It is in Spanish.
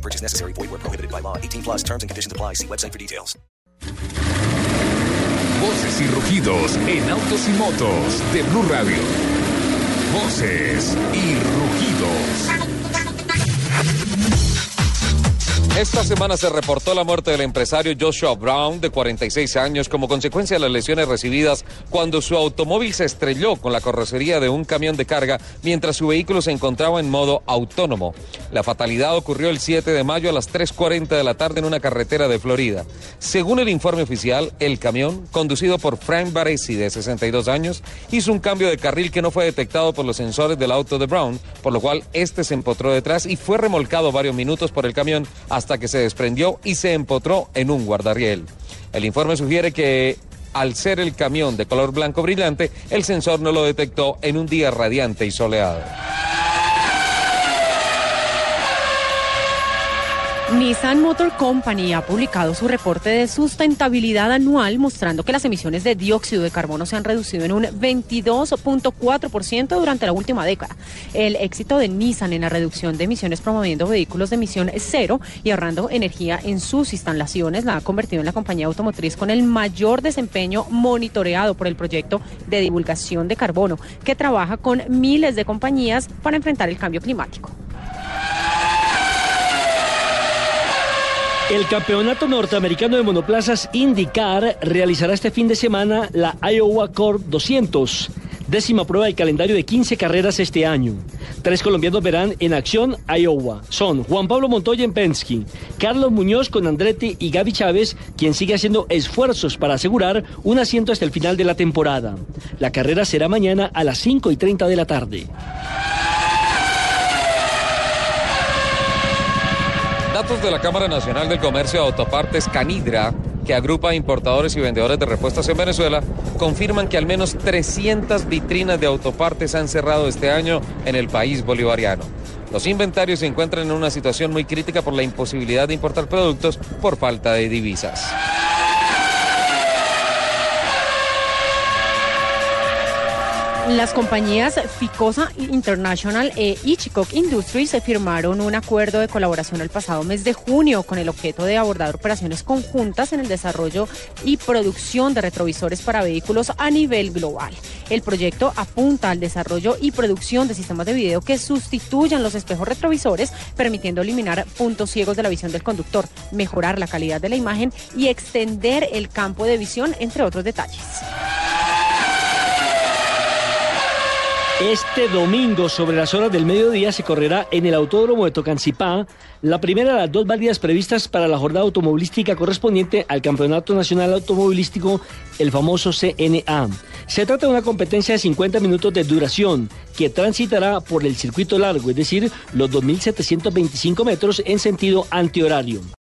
Purchase necessary. Void where prohibited by law. 18 plus terms and conditions apply. See website for details. Voces y rugidos en autos y motos de Blue Radio. Voces y rugidos. Esta semana se reportó la muerte del empresario Joshua Brown, de 46 años, como consecuencia de las lesiones recibidas cuando su automóvil se estrelló con la carrocería de un camión de carga mientras su vehículo se encontraba en modo autónomo. La fatalidad ocurrió el 7 de mayo a las 3.40 de la tarde en una carretera de Florida. Según el informe oficial, el camión, conducido por Frank Baresi, de 62 años, hizo un cambio de carril que no fue detectado por los sensores del auto de Brown, por lo cual este se empotró detrás y fue remolcado varios minutos por el camión hasta que se desprendió y se empotró en un guardarriel. El informe sugiere que al ser el camión de color blanco brillante, el sensor no lo detectó en un día radiante y soleado. Nissan Motor Company ha publicado su reporte de sustentabilidad anual mostrando que las emisiones de dióxido de carbono se han reducido en un 22.4% durante la última década. El éxito de Nissan en la reducción de emisiones promoviendo vehículos de emisión cero y ahorrando energía en sus instalaciones la ha convertido en la compañía automotriz con el mayor desempeño monitoreado por el proyecto de divulgación de carbono que trabaja con miles de compañías para enfrentar el cambio climático. El campeonato norteamericano de monoplazas IndyCar realizará este fin de semana la Iowa Corp 200, décima prueba del calendario de 15 carreras este año. Tres colombianos verán en acción Iowa. Son Juan Pablo Montoya en Penske, Carlos Muñoz con Andretti y Gaby Chávez, quien sigue haciendo esfuerzos para asegurar un asiento hasta el final de la temporada. La carrera será mañana a las 5 y 30 de la tarde. Datos de la Cámara Nacional del Comercio de Autopartes Canidra, que agrupa importadores y vendedores de repuestos en Venezuela, confirman que al menos 300 vitrinas de autopartes han cerrado este año en el país bolivariano. Los inventarios se encuentran en una situación muy crítica por la imposibilidad de importar productos por falta de divisas. Las compañías Ficosa International e Ichikok Industries firmaron un acuerdo de colaboración el pasado mes de junio con el objeto de abordar operaciones conjuntas en el desarrollo y producción de retrovisores para vehículos a nivel global. El proyecto apunta al desarrollo y producción de sistemas de video que sustituyan los espejos retrovisores, permitiendo eliminar puntos ciegos de la visión del conductor, mejorar la calidad de la imagen y extender el campo de visión, entre otros detalles. Este domingo, sobre las horas del mediodía, se correrá en el Autódromo de Tocancipá la primera de las dos válidas previstas para la jornada automovilística correspondiente al Campeonato Nacional Automovilístico, el famoso CNA. Se trata de una competencia de 50 minutos de duración que transitará por el circuito largo, es decir, los 2.725 metros en sentido antihorario.